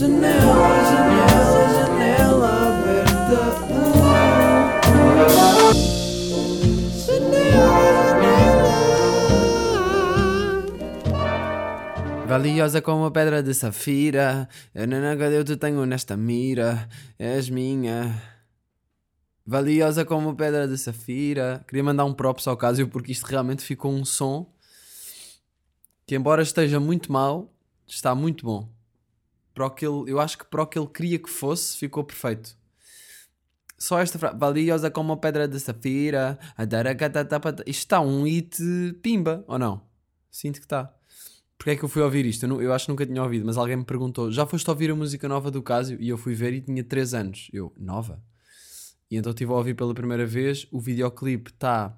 Janela, janela, janela aberta. Valiosa como a pedra de safira, eu não eu te tenho nesta mira, és minha. Valiosa como pedra de safira. Queria mandar um props ao caso porque isto realmente ficou um som que, embora esteja muito mal, está muito bom. Para o que ele, eu acho que para o que ele queria que fosse, ficou perfeito. Só esta frase, valiosa como a pedra de safira. Isto está um hit pimba, ou não? Sinto que está. Porque é que eu fui ouvir isto? Eu, não, eu, acho que nunca tinha ouvido, mas alguém me perguntou: já foste ouvir a música nova do Casio? E eu fui ver e tinha 3 anos. Eu, nova? E então estive a ouvir pela primeira vez. O videoclipe está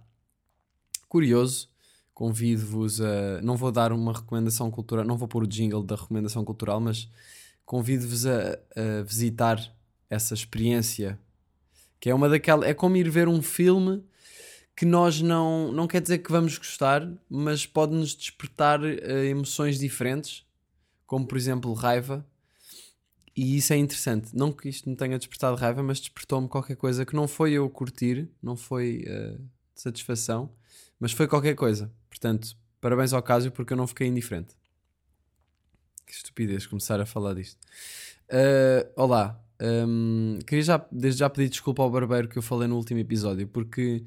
curioso. Convido-vos a. Não vou dar uma recomendação cultural, não vou pôr o jingle da recomendação cultural, mas convido-vos a, a, visitar essa experiência. Que é uma daquelas. É como ir ver um filme que nós não. Não quer dizer que vamos gostar, mas pode-nos despertar uh, emoções diferentes, como por exemplo raiva e isso é interessante. Não que isto me tenha despertado raiva, mas despertou-me qualquer coisa que não foi eu curtir, não foi uh, satisfação, mas foi qualquer coisa. Portanto, parabéns ao Cásio porque eu não fiquei indiferente. Que estupidez começar a falar disto. Uh, olá. Um, queria já, desde já pedir desculpa ao barbeiro que eu falei no último episódio, porque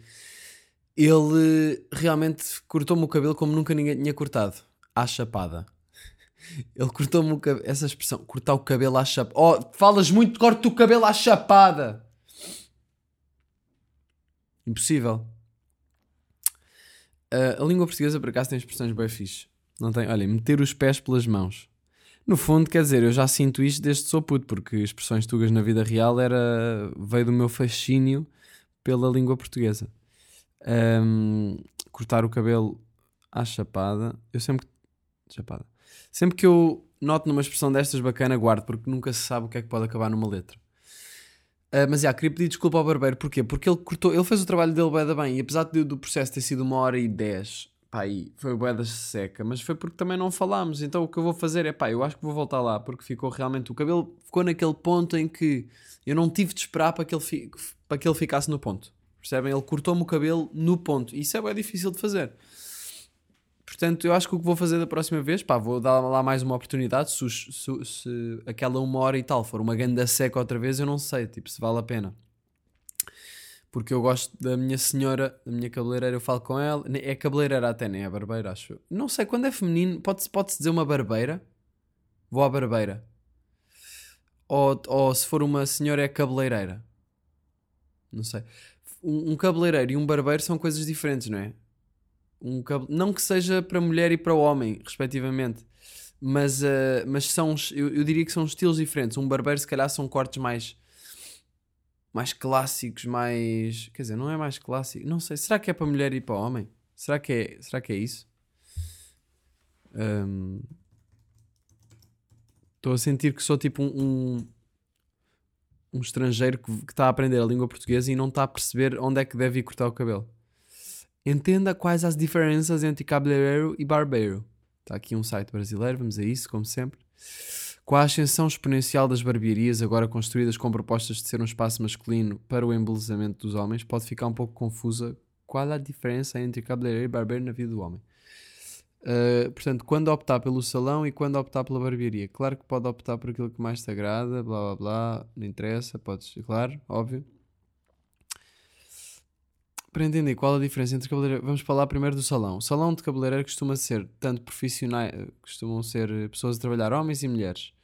ele realmente cortou-me o cabelo como nunca ninguém tinha cortado. À chapada. Ele cortou-me o cabelo. Essa expressão, cortar o cabelo à chapada. Oh, falas muito, corta o cabelo à chapada. Impossível. Uh, a língua portuguesa, por acaso, tem expressões bem fixe. Não tem? Olha, meter os pés pelas mãos. No fundo, quer dizer, eu já sinto isto desde que sou puto, porque expressões tugas na vida real era veio do meu fascínio pela língua portuguesa. Um, cortar o cabelo à chapada. Eu sempre. Chapada. Sempre que eu noto numa expressão destas bacana, guardo, porque nunca se sabe o que é que pode acabar numa letra. Uh, mas já, queria pedir desculpa ao barbeiro, porquê? Porque ele cortou, ele fez o trabalho dele bem, bem, e apesar do processo ter sido uma hora e dez, pá, foi bué da seca, mas foi porque também não falámos, então o que eu vou fazer é, pá, eu acho que vou voltar lá, porque ficou realmente, o cabelo ficou naquele ponto em que eu não tive de esperar para que ele, fi, para que ele ficasse no ponto, percebem? Ele cortou-me o cabelo no ponto, isso é bem difícil de fazer. Portanto, eu acho que o que vou fazer da próxima vez, pá, vou dar lá mais uma oportunidade. Se, se, se aquela uma hora e tal for uma ganda seca outra vez, eu não sei, tipo, se vale a pena. Porque eu gosto da minha senhora, da minha cabeleireira, eu falo com ela. É cabeleireira até, nem é barbeira, acho. Não sei, quando é feminino, pode-se pode dizer uma barbeira? Vou à barbeira. Ou, ou se for uma senhora, é cabeleireira. Não sei. Um, um cabeleireiro e um barbeiro são coisas diferentes, não é? um não que seja para mulher e para homem, respectivamente, mas, uh, mas são, eu, eu, diria que são estilos diferentes. Um barbeiro, se calhar, são cortes mais, mais clássicos, mais. Quer dizer, não é mais clássico, não sei. Será que é para mulher e para homem? Será que é, será que é isso? Estou um, a sentir que sou tipo um, um, um estrangeiro que, que está a aprender a língua portuguesa e não está a perceber onde é que deve ir cortar o cabelo. Entenda quais as diferenças entre cabeleireiro e barbeiro. Está aqui um site brasileiro, vamos a isso, como sempre. Com a ascensão exponencial das barbearias, agora construídas com propostas de ser um espaço masculino para o embelezamento dos homens, pode ficar um pouco confusa qual a diferença entre cabeleireiro e barbeiro na vida do homem. Uh, portanto, quando optar pelo salão e quando optar pela barbearia. Claro que pode optar por aquilo que mais te agrada, blá blá blá, não interessa, podes, claro, óbvio para entender qual a diferença entre cabeleireiro, vamos falar primeiro do salão. O salão de cabeleireiro costuma ser tanto profissionais, costumam ser pessoas a trabalhar, homens e mulheres.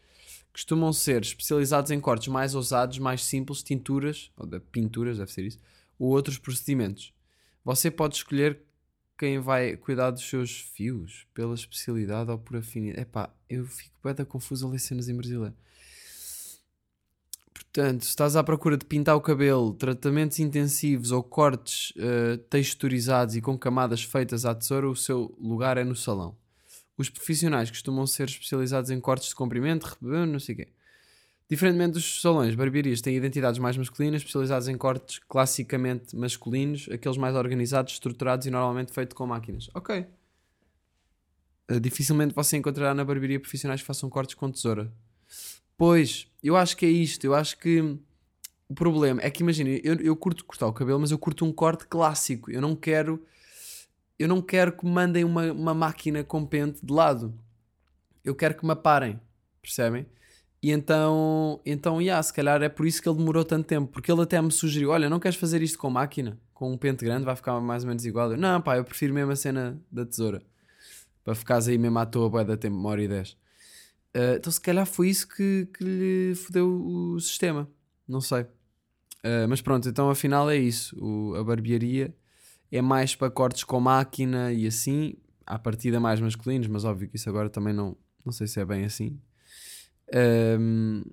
Costumam ser especializados em cortes mais ousados, mais simples, tinturas, ou de pinturas, deve ser isso, ou outros procedimentos. Você pode escolher quem vai cuidar dos seus fios, pela especialidade ou por afinidade. Epá, eu fico bem confuso a ler cenas em brasileiro. Portanto, se estás à procura de pintar o cabelo, tratamentos intensivos ou cortes uh, texturizados e com camadas feitas à tesoura, o seu lugar é no salão. Os profissionais costumam ser especializados em cortes de comprimento, não sei o quê. Diferentemente dos salões, barbearias têm identidades mais masculinas, especializadas em cortes classicamente masculinos, aqueles mais organizados, estruturados e normalmente feitos com máquinas. Ok. Uh, dificilmente você encontrará na barbearia profissionais que façam cortes com tesoura Pois, eu acho que é isto. Eu acho que o problema é que, imagina, eu, eu curto cortar o cabelo, mas eu curto um corte clássico. Eu não quero. Eu não quero que mandem uma, uma máquina com pente de lado. Eu quero que me aparem. Percebem? E então, então, yeah, se calhar é por isso que ele demorou tanto tempo, porque ele até me sugeriu: olha, não queres fazer isto com máquina? Com um pente grande vai ficar mais ou menos igual. Eu, não, pá, eu prefiro mesmo a cena da tesoura para ficares aí mesmo à toa, boa da tempo, uma hora e dez. Uh, então, se calhar foi isso que, que lhe fodeu o sistema, não sei. Uh, mas pronto, então afinal é isso. O, a barbearia é mais para cortes com máquina e assim, à partida mais masculinos, mas óbvio que isso agora também não, não sei se é bem assim. Um,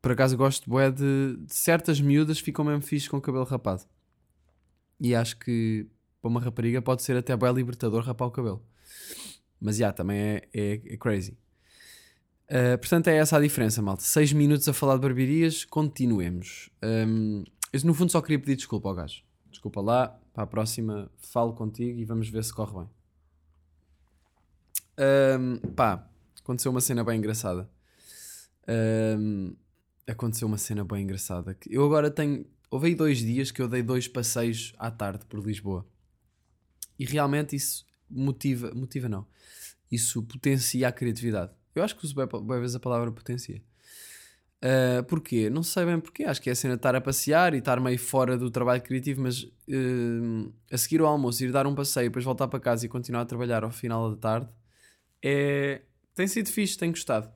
por acaso gosto bué de, de, certas miúdas ficam mesmo fixe com o cabelo rapado. E acho que para uma rapariga pode ser até bué libertador rapar o cabelo. Mas já, yeah, também é, é, é crazy. Uh, portanto, é essa a diferença, malta. 6 minutos a falar de barbearias, continuemos. Um, eu, no fundo, só queria pedir desculpa ao gajo. Desculpa lá, para a próxima falo contigo e vamos ver se corre bem. Um, pá, aconteceu uma cena bem engraçada. Um, aconteceu uma cena bem engraçada. Eu agora tenho. Houve aí dois dias que eu dei dois passeios à tarde por Lisboa. E realmente isso motiva. Motiva não. Isso potencia a criatividade. Eu acho que uso bem, bem vezes a palavra potencia. Uh, porquê? Não sei bem porquê. Acho que é a cena de estar a passear e estar meio fora do trabalho criativo, mas uh, a seguir ao almoço, ir dar um passeio, depois voltar para casa e continuar a trabalhar ao final da tarde, é... tem sido fixe, tenho gostado.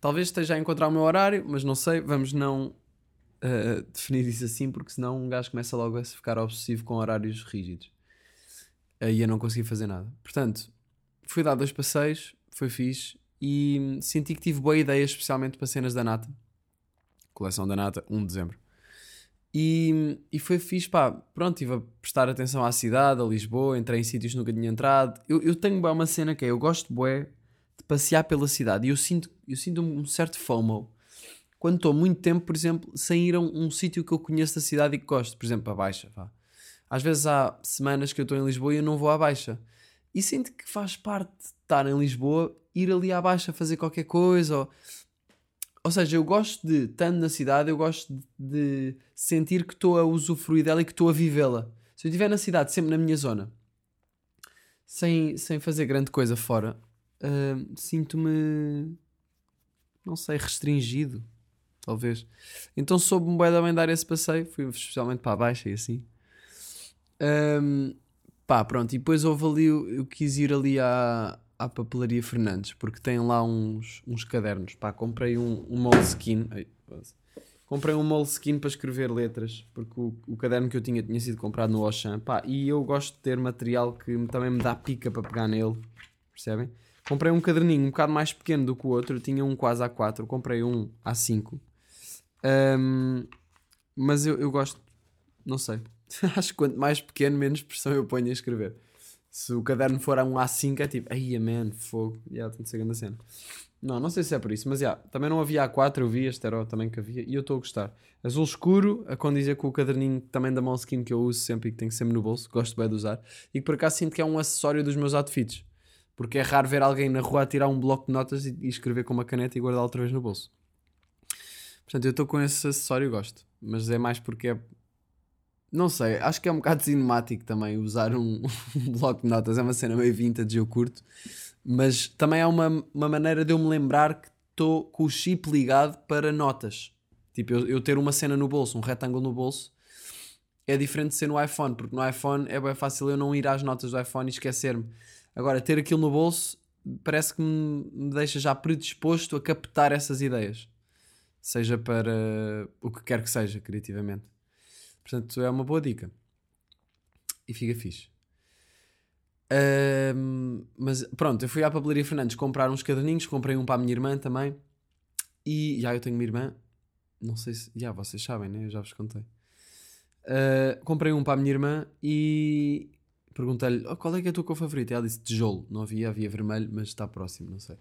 Talvez esteja a encontrar o meu horário, mas não sei, vamos não uh, definir isso assim, porque senão um gajo começa logo a ficar obsessivo com horários rígidos e a não conseguir fazer nada. Portanto, fui dar dois passeios, foi fixe e senti que tive boa ideia, especialmente para cenas da Nata. Coleção da Nata, 1 de dezembro. E, e foi fixe, pá, pronto, estive a prestar atenção à cidade, a Lisboa, entrei em sítios que nunca tinha entrado. Eu, eu tenho uma cena que é, eu gosto, bué, de passear pela cidade. E eu sinto, eu sinto um certo FOMO quando estou muito tempo, por exemplo, sem ir a um, um sítio que eu conheço da cidade e que gosto. Por exemplo, a Baixa. Vá. Às vezes há semanas que eu estou em Lisboa e eu não vou à Baixa. E sinto que faz parte de estar em Lisboa, ir ali à Baixa fazer qualquer coisa. Ou, ou seja, eu gosto de, estando na cidade, eu gosto de, de sentir que estou a usufruir dela e que estou a vivê-la. Se eu estiver na cidade, sempre na minha zona, sem, sem fazer grande coisa fora, uh, sinto-me, não sei, restringido, talvez. Então soube-me bem, dar esse passeio, fui especialmente para a baixa e assim. Um, pá, pronto, e depois houve ali, eu quis ir ali à, à papelaria Fernandes, porque tem lá uns, uns cadernos, pá, comprei um, um Moleskine, comprei um Moleskine para escrever letras, porque o, o, caderno que eu tinha tinha sido comprado no Auchan, pá, e eu gosto de ter material que também me dá pica para pegar nele, percebem? Comprei um caderninho um bocado mais pequeno do que o outro. Eu tinha um quase A4, comprei um A5. Um, mas eu, eu gosto, não sei. Acho que quanto mais pequeno, menos pressão eu ponho a escrever. Se o caderno for a um A5, é tipo, ai, man, fogo, já yeah, tem de ser grande cena. Não, não sei se é por isso, mas já, yeah, também não havia A4, eu vi, este era também que havia, e eu estou a gostar. Azul escuro, a condizer com o caderninho também da Moleskine que eu uso sempre e que tenho sempre no bolso, gosto bem de usar, e que por acaso sinto que é um acessório dos meus outfits. Porque é raro ver alguém na rua tirar um bloco de notas e, e escrever com uma caneta e guardar outra vez no bolso. Portanto, eu estou com esse acessório gosto. Mas é mais porque é. Não sei, acho que é um bocado cinemático também usar um, um bloco de notas. É uma cena meio vintage, eu curto. Mas também é uma, uma maneira de eu me lembrar que estou com o chip ligado para notas. Tipo, eu, eu ter uma cena no bolso, um retângulo no bolso, é diferente de ser no iPhone, porque no iPhone é bem fácil eu não ir às notas do iPhone e esquecer-me. Agora, ter aquilo no bolso parece que me deixa já predisposto a captar essas ideias, seja para o que quer que seja, criativamente. Portanto, é uma boa dica e fica fixe. Um, mas pronto, eu fui à papelaria Fernandes comprar uns caderninhos, comprei um para a minha irmã também. E já eu tenho uma irmã, não sei se. Já vocês sabem, né? Eu já vos contei. Uh, comprei um para a minha irmã e, Perguntei-lhe oh, qual é que é a tua cor favorita. Ela disse tijolo. Não havia, havia vermelho, mas está próximo, não sei.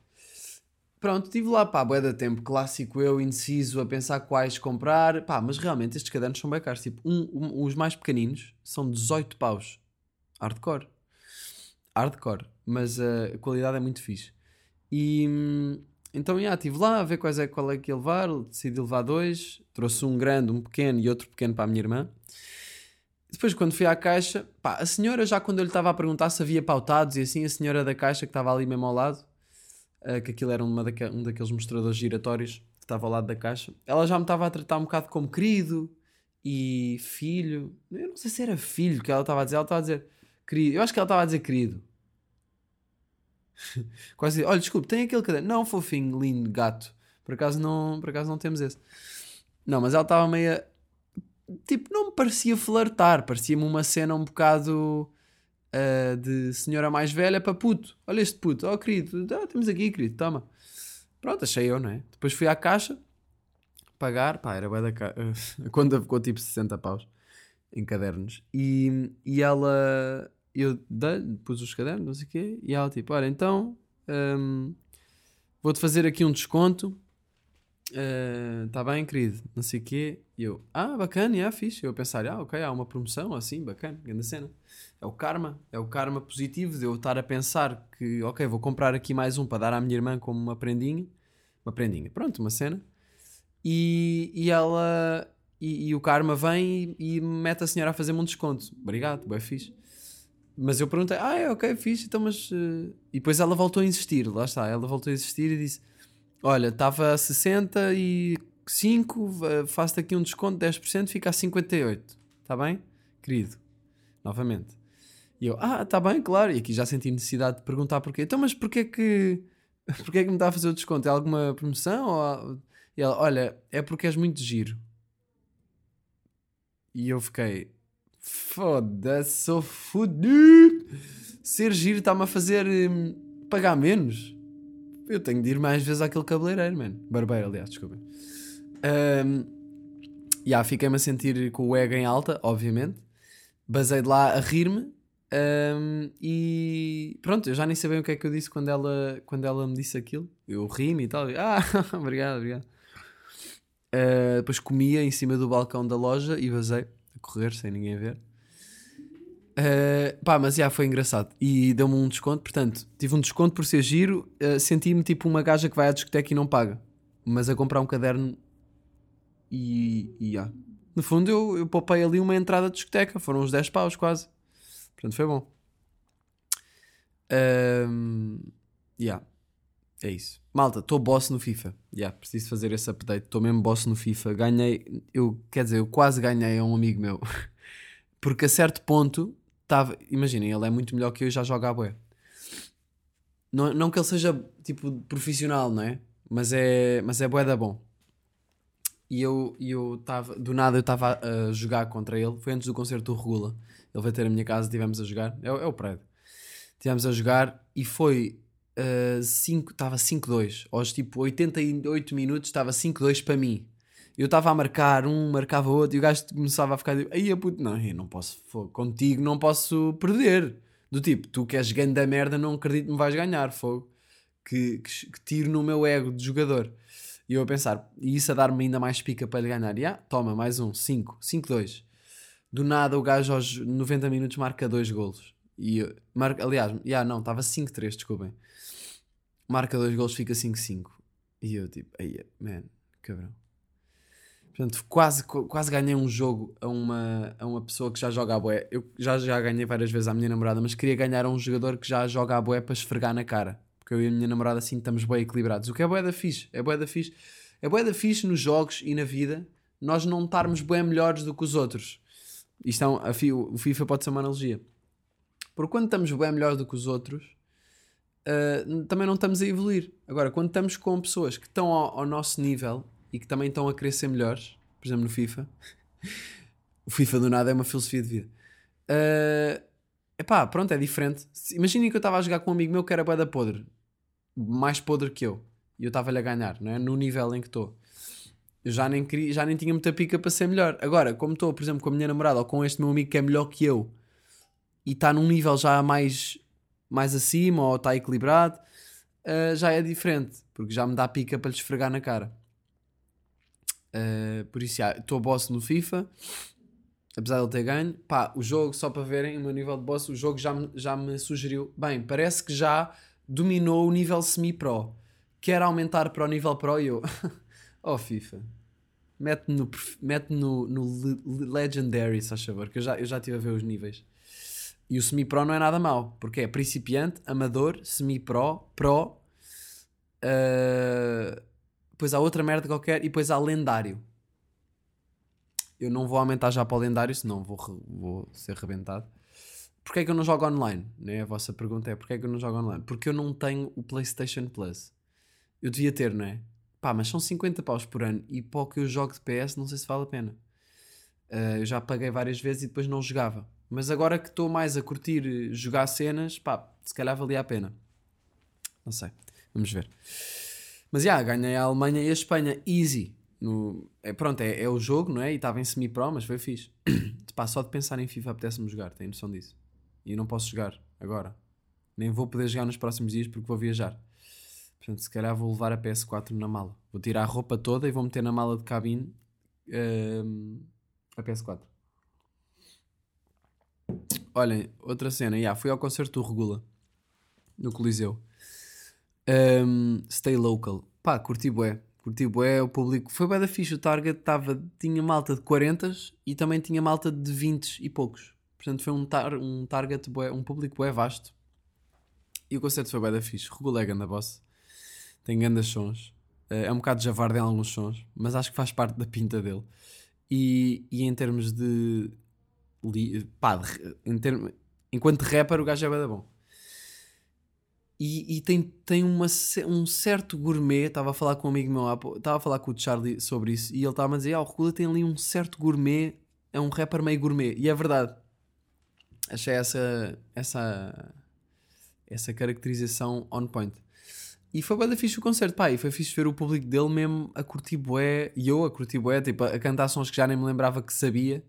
Pronto, estive lá, pá, bué da tempo, clássico eu, indeciso, a pensar quais comprar. Pá, mas realmente estes cadernos são bem caros. Tipo, um, um, os mais pequeninos são 18 paus. Hardcore. Hardcore. Mas uh, a qualidade é muito fixe. E, então, já, estive lá a ver quais é, qual é que ia levar, decidi levar dois, trouxe um grande, um pequeno e outro pequeno para a minha irmã. Depois, quando fui à caixa, pá, a senhora, já quando eu lhe estava a perguntar se havia pautados e assim, a senhora da caixa que estava ali mesmo ao lado, uh, que aquilo era uma um daqueles mostradores giratórios que estava ao lado da caixa, ela já me estava a tratar um bocado como querido e filho. Eu não sei se era filho que ela estava a dizer, ela estava a dizer querido. Eu acho que ela estava a dizer querido. Quase, olha, desculpe, tem aquele caderno. Não, fofinho, lindo, gato. Por acaso não, por acaso não temos esse. Não, mas ela estava meio. Tipo, não me parecia flertar, parecia-me uma cena um bocado uh, de senhora mais velha para puto. Olha este puto, oh querido, ah, temos aqui, querido, toma. Pronto, achei eu, não é? Depois fui à caixa pagar, pá, era bué da ca... a conta ficou tipo 60 paus em cadernos. E, e ela eu pus os cadernos, não sei o quê, e ela tipo, olha, então um, vou-te fazer aqui um desconto. Está uh, bem, querido? Não sei o quê. E eu, ah, bacana, é fixe. Eu a pensar, ah, ok, há uma promoção assim, bacana, grande cena. É o karma, é o karma positivo de eu estar a pensar que, ok, vou comprar aqui mais um para dar à minha irmã como uma prendinha. Uma prendinha, pronto, uma cena. E, e ela, e, e o karma vem e, e mete a senhora a fazer-me um desconto. Obrigado, bem fixe. Mas eu perguntei, ah, é ok, fixe, então mas. Uh... E depois ela voltou a insistir, lá está, ela voltou a insistir e disse: Olha, estava a 65, faço-te aqui um desconto de 10%, fica a 58, está bem? Querido, novamente. E eu, ah, está bem, claro. E aqui já senti necessidade de perguntar porquê. Então, mas porquê que. Porquê que me está a fazer o desconto? É alguma promoção? Ou... E ela, olha, é porque és muito giro. E eu fiquei, Foda-se, sou fudido. Ser giro está-me a fazer hum, pagar menos. Eu tenho de ir mais vezes àquele cabeleireiro, mano. Barbeiro, aliás, desculpa. Um, yeah, fiquei-me a sentir com o ego em alta, obviamente. Basei de lá a rir-me. Um, e pronto, eu já nem bem o que é que eu disse quando ela, quando ela me disse aquilo. Eu ri-me e tal. Ah, obrigado, obrigado. Uh, depois comia em cima do balcão da loja e basei a correr sem ninguém ver. Uh, pá, mas já foi engraçado e deu-me um desconto. Portanto, tive um desconto por ser giro. Uh, Senti-me tipo uma gaja que vai à discoteca e não paga, mas a comprar um caderno e, e yeah. no fundo eu, eu poupei ali uma entrada de discoteca. Foram uns 10 paus quase. Portanto, foi bom. Um, yeah. É isso. Malta, estou boss no FIFA. Yeah, preciso fazer esse update. Estou mesmo boss no FIFA. Ganhei, eu, quer dizer, eu quase ganhei a um amigo meu. Porque a certo ponto estava. Imaginem, ele é muito melhor que eu e já joga a bué. Não, não que ele seja tipo profissional, não é? Mas é, mas é bué da bom. E eu estava, do nada eu estava a jogar contra ele. Foi antes do concerto do Regula. Ele veio ter a minha casa, estivemos a jogar. É, é o prédio. Estivemos a jogar e foi 5, estava 5-2. Aos tipo 88 minutos estava 5-2 para mim. Eu estava a marcar um, marcava outro e o gajo começava a ficar tipo, aí puto, não, eu não posso, contigo não posso perder. Do tipo, tu que és grande da merda, não acredito que me vais ganhar, fogo. Que, que, que, tiro no meu ego de jogador. E eu a pensar, e isso a dar-me ainda mais pica para ele ganhar. E ah, toma, mais um, 5, 5-2. Do nada o gajo aos 90 minutos marca dois golos. E marca, aliás, yeah, não, estava 5-3, desculpem marca dois gols, fica 5-5. E eu tipo, aí, man, cabrão. Portanto, quase, quase ganhei um jogo a uma, a uma pessoa que já joga a boé. Eu já, já ganhei várias vezes à minha namorada, mas queria ganhar a um jogador que já joga a boé para esfregar na cara. Porque eu e a minha namorada assim estamos bem equilibrados. O que é boé da fixe. É boé da fixe. É boé da fixe nos jogos e na vida nós não estarmos bem melhores do que os outros. Isto é um, o FIFA pode ser uma analogia. Porque quando estamos bem melhores do que os outros, uh, também não estamos a evoluir. Agora, quando estamos com pessoas que estão ao, ao, nosso nível e que também estão a querer ser melhores, por exemplo, no FIFA, o FIFA do nada é uma filosofia de vida. Uh, epá, pronto, é diferente. Imaginem que eu estava a jogar com um amigo meu que era da podre, mais podre que eu, e eu estava-lhe a ganhar, não é? no nível em que estou. Eu já nem, queria, já nem tinha muita pica para ser melhor. Agora, como estou, por exemplo, com a minha namorada ou com este meu amigo que é melhor que eu e está num nível já mais mais acima ou está equilibrado, uh, já é diferente, porque já me dá pica para lhe esfregar na cara. Uh, por isso, estou boss no FIFA, apesar de ele ter ganho. Pá, o jogo, só para verem o meu nível de boss, o jogo já me, já me sugeriu. Bem, parece que já dominou o nível semi-pro. quer aumentar para o nível Pro e eu. oh, FIFA. Mete no, mete no, no Legendary, se favor, que eu já, eu já estive a ver os níveis. E o semi-pro não é nada mau, porque é principiante, amador, semi-pro, pro, uh, depois há outra merda qualquer e depois há lendário. Eu não vou aumentar já para o lendário, senão vou, vou ser rebentado. Porquê é que eu não jogo online? Né? A vossa pergunta é porquê é que eu não jogo online? Porque eu não tenho o PlayStation Plus. Eu devia ter, não é? Pá, mas são 50 paus por ano e para o que eu jogo de PS não sei se vale a pena. Uh, eu já paguei várias vezes e depois não jogava. Mas agora que estou mais a curtir jogar cenas, pá, se calhar valia a pena. Não sei. Vamos ver. Mas já, yeah, ganhei a Alemanha e a Espanha. Easy. No, é, pronto, é, é o jogo, não é? E estava em semi-pro, mas foi fixe. Pá, só de pensar em FIFA apetece-me jogar, tenho noção disso. E não posso jogar agora. Nem vou poder jogar nos próximos dias porque vou viajar. Portanto, se calhar vou levar a PS4 na mala. Vou tirar a roupa toda e vou meter na mala de cabine uh, a PS4. Olhem, outra cena. Yeah, fui ao concerto do Regula no Coliseu. Um, stay local. Pá, curti bué. Curti bué, o público. Foi bué da fixe. O target tava, tinha malta de 40 e também tinha malta de 20 e poucos. Portanto, foi um, tar, um target bué, um público bué vasto. E o concerto foi bué da. Regula é ganda boss. Tem grandes sons. Eh, é um bocado javarde em alguns sons, mas acho que faz parte da pinta dele. E, e em termos de. Pá, em termos, enquanto rapper, o gajo é bem bom. E, e, tem, tem uma, um certo gourmet. Estava a falar com um amigo meu, estava a falar com o Charlie sobre isso, e ele estava a dizer: Ah, o Regula tem ali um certo gourmet, é um rapper meio gourmet. E é verdade. Achei essa, essa, essa caracterização on point. E foi bem fixe o concerto, pá, e foi fixe ver o público dele mesmo a curtir bué, e eu a curtir bué, tipo, a cantar sons que já nem me lembrava que sabia.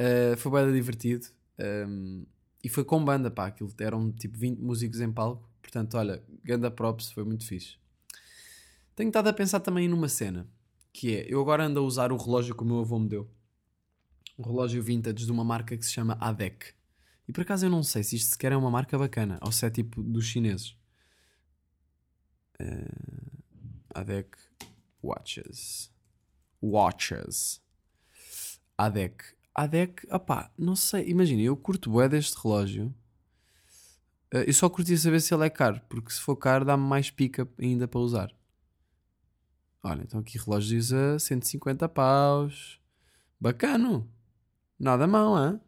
Uh, foi bem divertido. Um, e foi com banda, pá, aquilo eram tipo 20 músicos em palco. Portanto, olha, ganda props, foi muito fixe. Tenho estado a pensar também numa cena, que é, eu agora ando a usar o relógio que o meu avô me deu. Um relógio vintage de uma marca que se chama ADEC. E por acaso eu não sei se isto sequer é uma marca bacana, ou se é tipo dos chineses. Uh, ADEC Watches. Watches. ADEC. ADEC, opá, não sei. Imagina, eu curto bué deste relógio. Uh, eu só curtia saber se ele é caro, porque se for caro dá-me mais pica ainda para usar. Olha, então aqui relógios a 150 paus. Bacano. Nada mal, hein?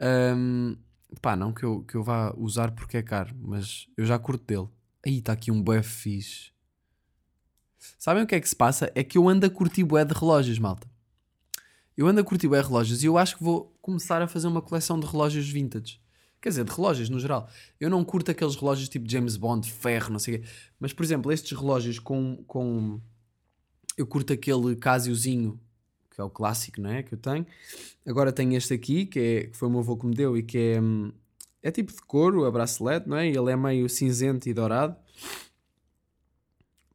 Um, pá, não que eu, que eu vá usar porque é caro, mas eu já curto dele. Aí está aqui um bué fixe. Sabem o que é que se passa? É que eu ando a curtir bué de relógios, malta. Eu ando a curtir bué de relógios e eu acho que vou começar a fazer uma coleção de relógios vintage. Quer dizer, de relógios no geral. Eu não curto aqueles relógios tipo James Bond, ferro, não sei o quê. Mas, por exemplo, estes relógios com... com... Eu curto aquele Casiozinho, que é o clássico, não é? Que eu tenho. Agora tenho este aqui, que, é, que foi o meu avô que me deu e que é... É tipo de couro, a bracelete, não é? Ele é meio cinzento e dourado.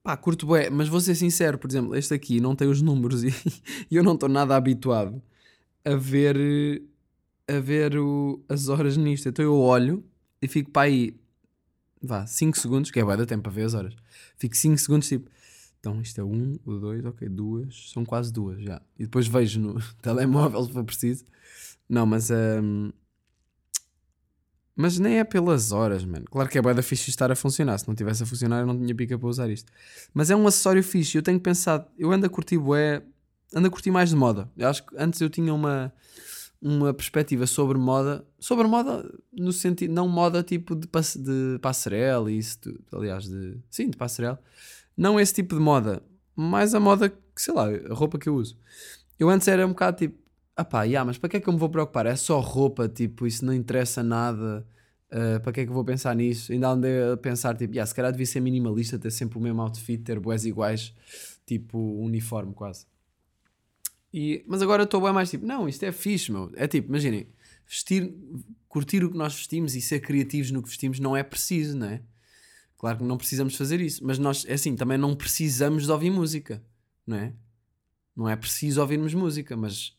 Pá, curto bué, mas vou ser sincero, por exemplo, este aqui não tem os números e, eu não estou nada habituado a ver a ver o, as horas nisto. Então eu olho e fico para aí, vá, 5 segundos, que é bué da tempo a ver as horas. Fico 5 segundos tipo, então isto é 1, um, 2, ok, duas, são quase duas já. E depois vejo no telemóvel se for preciso. Não, mas um, mas nem é pelas horas, mano. Claro que é bué da fixe estar a funcionar. Se não tivesse a funcionar, eu não tinha pica para usar isto. Mas é um acessório fixe. Eu tenho pensado... Eu ando a curtir bué... Ando a curtir mais de moda. Eu acho que antes eu tinha uma... Uma perspectiva sobre moda. Sobre moda no sentido... Não moda tipo de, pass, de passarela e isso tudo. Aliás, de... Sim, de passarela. Não esse tipo de moda. Mais a moda que, sei lá, a roupa que eu uso. Eu antes era um bocado tipo ah pá, yeah, mas para que é que eu me vou preocupar? É só roupa, tipo, isso não interessa nada. Uh, para que é que eu vou pensar nisso? Ainda andei a pensar, tipo, yeah, se calhar devia ser minimalista, ter sempre o mesmo outfit, ter boés iguais, tipo, uniforme quase. E, mas agora estou bem mais tipo, não, isto é fixe, meu. É tipo, imaginem, vestir, curtir o que nós vestimos e ser criativos no que vestimos não é preciso, não é? Claro que não precisamos fazer isso, mas nós, é assim, também não precisamos de ouvir música, não é? Não é preciso ouvirmos música, mas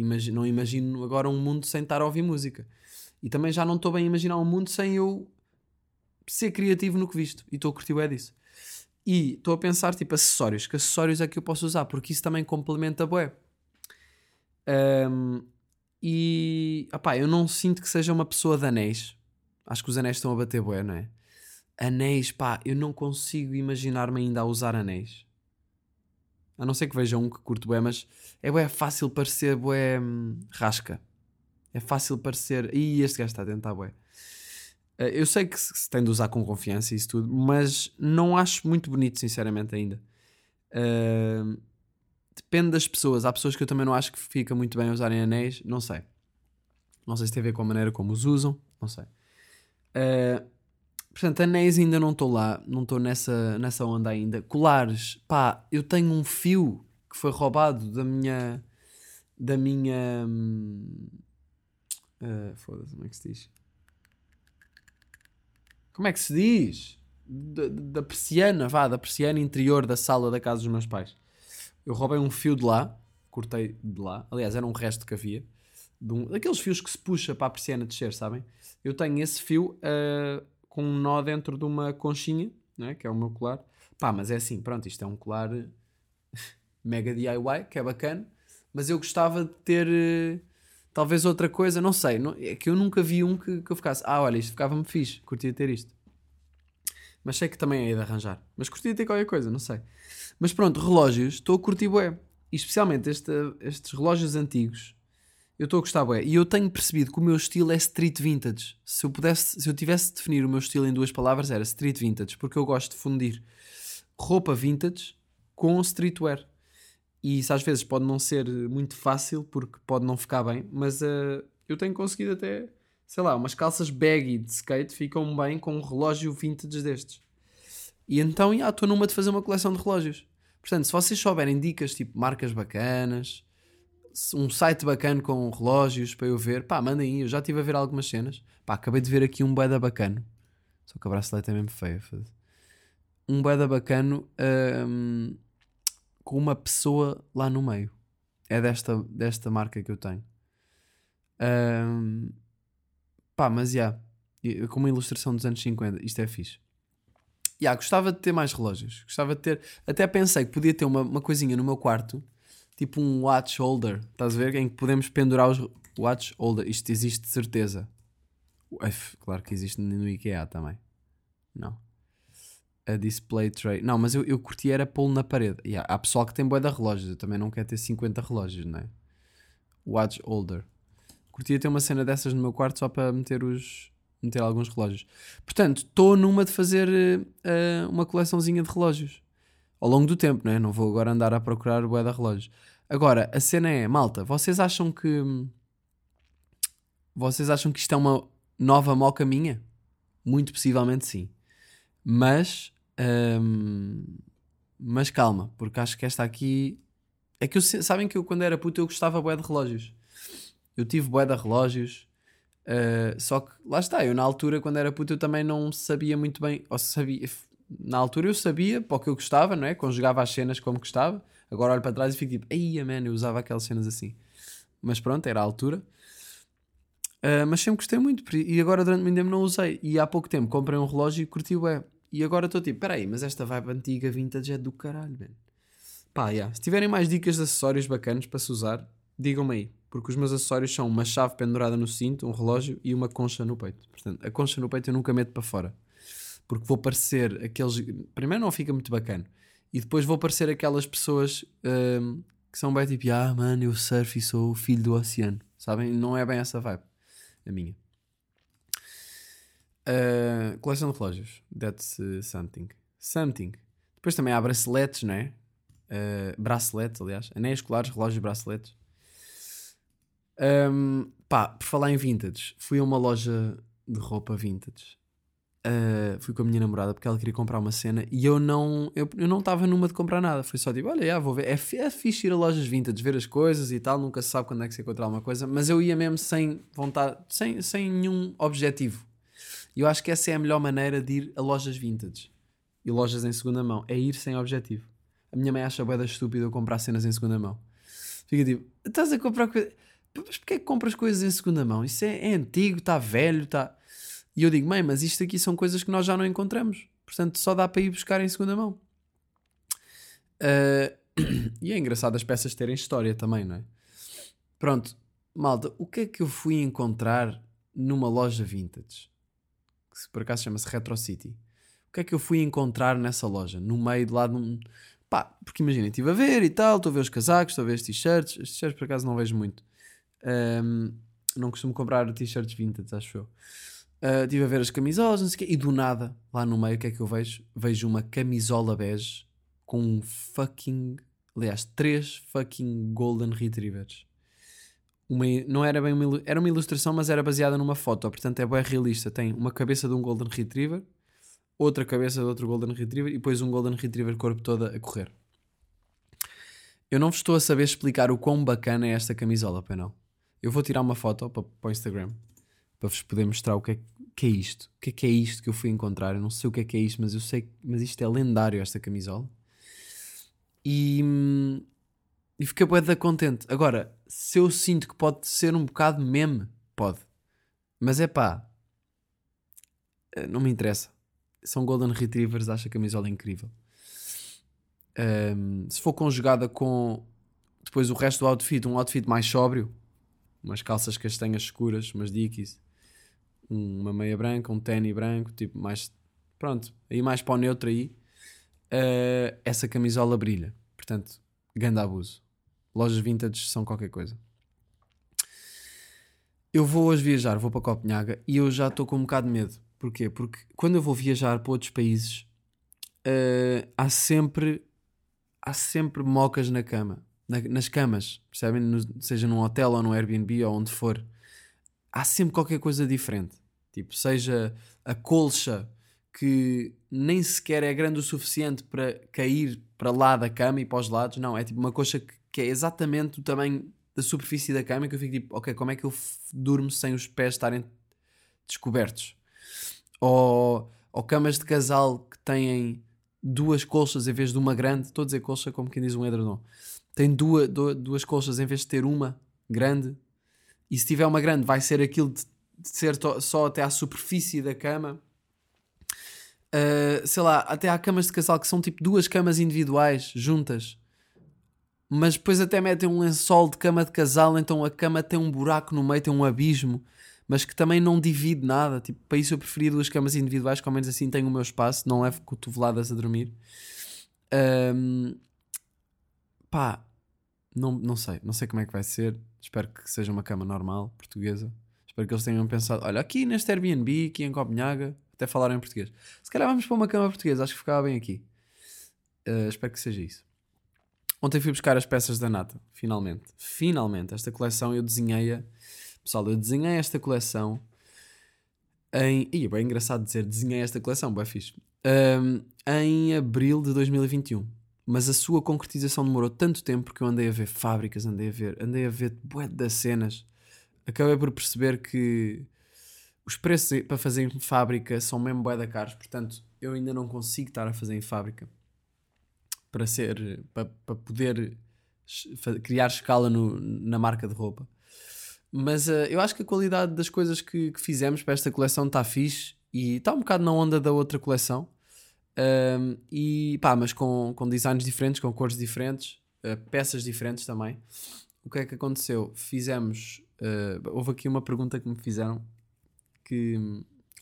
imagino, não imagino agora um mundo sem estar a ouvir música. E também já não estou bem a imaginar um mundo sem eu ser criativo no que visto. E estou a curtir é disso. E estou a pensar, tipo, acessórios. Que acessórios é que eu posso usar? Porque isso também complementa bué. Um, e, opá, eu não sinto que seja uma pessoa de anéis. Acho que os anéis estão a bater bué, não é? Anéis, pá, eu não consigo imaginar-me ainda a usar anéis. A não ser que veja um que curto bué, mas é bué fácil parecer bué hum, rasca. É fácil parecer... Ih, este gajo está a tentar bué. Eh, eu sei que se tem de usar com confiança e isso tudo, mas não acho muito bonito, sinceramente, ainda. Uh, depende das pessoas. Há pessoas que eu também não acho que fica muito bem usarem anéis, não sei. Não sei se tem a ver com a maneira como os usam, não sei. Uh, portanto, anéis ainda não estou lá, não estou nessa, nessa onda ainda. Colares, pá, eu tenho um fio que foi roubado da minha. da minha. Uh, Foda-se, como é que se diz? Como é que se diz? Da, da persiana, vá, da persiana interior da sala da casa dos meus pais. Eu roubei um fio de lá, cortei de lá. Aliás, era um resto que havia. De um, daqueles fios que se puxa para a persiana descer, sabem? Eu tenho esse fio uh, com um nó dentro de uma conchinha, né, que é o meu colar. Pá, mas é assim, pronto, isto é um colar mega DIY, que é bacana. Mas eu gostava de ter uh, talvez outra coisa, não sei. Não, é que eu nunca vi um que, que eu ficasse, ah, olha, isto ficava-me fixe, curtia ter isto. Mas sei que também é de arranjar. Mas curtia ter qualquer coisa, não sei. Mas pronto, relógios, estou a curtir bué. E especialmente este, estes relógios antigos, eu estou a gostar. E eu tenho percebido que o meu estilo é street vintage. Se eu pudesse, se eu tivesse de definir o meu estilo em duas palavras, era street vintage, porque eu gosto de fundir roupa vintage com streetwear. E isso às vezes pode não ser muito fácil, porque pode não ficar bem, mas uh, eu tenho conseguido até, sei lá, umas calças baggy de skate ficam bem com um relógio vintage destes. E então, estou numa de fazer uma coleção de relógios. Portanto, se vocês souberem dicas tipo marcas bacanas, um site bacana com relógios para eu ver, pá, mandem aí. Eu já estive a ver algumas cenas. Pá, acabei de ver aqui um boeda bacano. Só que a bracelete é mesmo feia. Um boeda bacano um, com uma pessoa lá no meio. É desta, desta marca que eu tenho. Um, pá, mas já. Yeah, com uma ilustração dos anos 50. Isto é fixe yeah, gostava de ter mais relógios. Gostava de ter. Até pensei que podia ter uma, uma coisinha no meu quarto, tipo um watch holder, estás a ver? Em que podemos pendurar os watch holder. Isto existe de certeza. Uf, claro que existe no IKEA também. Não. A display tray. Não, mas eu, eu curti era pô-lo na parede. Yeah, há pessoal que tem boia de relógios. Eu também não quero ter 50 relógios, não é? Watch holder. Curtia ter uma cena dessas no meu quarto só para meter os, meter alguns relógios. Portanto, estou numa de fazer uh, uma coleçãozinha de relógios ao longo do tempo, não é? Não vou agora andar a procurar bué de relógios. Agora, a cena é, malta, vocês acham que vocês acham que isto é uma nova moca minha? Muito possivelmente sim. Mas um, mas calma, porque acho que esta aqui é que eu, sabem que eu quando era puto eu gostava bué de relógios. Eu tive bué de relógios Uh, só que lá está, eu na altura, quando era puto, eu também não sabia muito bem, ou sabia, na altura eu sabia para o que eu gostava, não é? Conjugava as cenas como gostava. Agora olho para trás e fico tipo, ai, man, eu usava aquelas cenas assim. Mas pronto, era a altura. Uh, mas sempre gostei muito e agora durante muito tempo não usei. E há pouco tempo comprei um relógio e curti o é. E agora estou tipo, peraí, mas esta vibe antiga vintage é do caralho, man. Pá, yeah. se tiverem mais dicas de acessórios bacanas para se usar, digam-me aí porque os meus acessórios são uma chave pendurada no cinto, um relógio e uma concha no peito. Portanto, a concha no peito eu nunca meto para fora, porque vou parecer aqueles. Primeiro, não fica muito bacana, e depois vou parecer aquelas pessoas hum, que são bem tipo, ah, mano, eu surf e sou o filho do oceano, sabem? Não é bem essa vibe, a minha. Uh, coleção de relógios, that's uh, something. Something. Depois também há braceletes, não é? Uh, braceletes, aliás, anéis colares, relógios, braceletes. Um, pá, por falar em vintage, fui a uma loja de roupa vintage. Uh, fui com a minha namorada porque ela queria comprar uma cena e eu não eu, eu não estava numa de comprar nada. Foi só tipo, olha, já vou ver. É, é fixe ir a lojas vintage, ver as coisas e tal. Nunca se sabe quando é que se encontra alguma coisa, mas eu ia mesmo sem vontade, sem, sem nenhum objetivo. E eu acho que essa é a melhor maneira de ir a lojas vintage e lojas em segunda mão, é ir sem objetivo. A minha mãe acha boeda estúpido eu comprar cenas em segunda mão. Fica tipo, estás a comprar coisa mas porquê é que compras coisas em segunda mão? Isso é, é antigo, está velho, está. E eu digo, mãe, mas isto aqui são coisas que nós já não encontramos. Portanto, só dá para ir buscar em segunda mão. Uh, e é engraçado as peças terem história também, não é? Pronto, malta, o que é que eu fui encontrar numa loja vintage? Que por acaso chama-se Retro City. O que é que eu fui encontrar nessa loja? No meio de lá de um. Pá, porque imagina, estive a ver e tal, estou a ver os casacos, estou a ver os t-shirts. Os t-shirts por acaso não vejo muito. Um, não costumo comprar t-shirts vintage, acho eu. Uh, estive a ver as camisolas, não sei o quê, e do nada, lá no meio, o que é que eu vejo? Vejo uma camisola bege com um fucking. Aliás, três fucking Golden Retrievers. Uma, não era bem uma, era uma ilustração, mas era baseada numa foto, portanto é bem realista. Tem uma cabeça de um Golden Retriever, outra cabeça de outro Golden Retriever e depois um Golden Retriever corpo todo a correr. Eu não vos estou a saber explicar o quão bacana é esta camisola, não. Eu vou tirar uma foto para, para o Instagram para vos poder mostrar o que é, que é isto. O que é que é isto que eu fui encontrar? Eu não sei o que é que é isto, mas eu sei mas isto é lendário, esta camisola. E, e fiquei bué contente. Agora, se eu sinto que pode ser um bocado meme, pode. Mas é pá, eh, não me interessa. São Golden Retrievers, acho a camisola incrível. Um, se for conjugada com depois o resto do outfit, um outfit mais sóbrio, umas calças castanhas escuras, umas dickies, uma meia branca, um tênis branco, tipo mais. Pronto, aí mais para o neutro aí. Uh, essa camisola brilha. Portanto, grande abuso. Lojas vintage são qualquer coisa. Eu vou hoje viajar, vou para Copenhaga e eu já estou com um bocado de medo. Porquê? Porque quando eu vou viajar para outros países, uh, há sempre há sempre mocas na cama, na, nas camas, percebem? Seja num hotel ou num Airbnb ou onde for, há sempre qualquer coisa diferente. Tipo, seja a colcha que nem sequer é grande o suficiente para cair para lá da cama e para os lados, não, é tipo uma colcha que, que é exatamente o tamanho da superfície da cama que eu fico tipo, ok, como é que eu durmo sem os pés estarem descobertos? Ou, ou camas de casal que têm duas colchas em vez de uma grande, estou a dizer colcha como quem diz um edredom, tem duas, duas colchas em vez de ter uma grande, e se tiver uma grande vai ser aquilo de, ser só até à superfície da cama. Uh, sei lá, até há camas de casal que são tipo duas camas individuais juntas, mas depois até metem um lençol de cama de casal, então a cama tem um buraco no meio, tem um abismo mas que também não divide nada. Tipo, para isso eu preferia duas camas individuais, que ao menos assim tenho o meu espaço, não levo cotoveladas a dormir. Um, pá, não, não sei, não sei como é que vai ser. Espero que seja uma cama normal, portuguesa. Espero que eles tenham pensado, olha, aqui neste Airbnb, aqui em Copenhaga, até falaram em português. Se calhar vamos para uma cama portuguesa, acho que ficava bem aqui. Uh, espero que seja isso. Ontem fui buscar as peças da Nata, finalmente. Finalmente, esta coleção eu desenhei-a Pessoal, eu desenhei esta coleção em. Ih, é bem engraçado dizer desenhei esta coleção, bem fixe. Um, em abril de 2021. Mas a sua concretização demorou tanto tempo que eu andei a ver fábricas, andei a ver, andei a ver bué das cenas. Acabei por perceber que os preços para fazer em fábrica são mesmo bué da caros, portanto eu ainda não consigo estar a fazer em fábrica para ser para, para poder criar escala no, na marca de roupa. Mas uh, eu acho que a qualidade das coisas que, que fizemos para esta coleção está fixe e está um bocado na onda da outra coleção. Um, e pá, mas com, com designs diferentes, com cores diferentes, uh, peças diferentes também. O que é que aconteceu? Fizemos. Uh, houve aqui uma pergunta que me fizeram que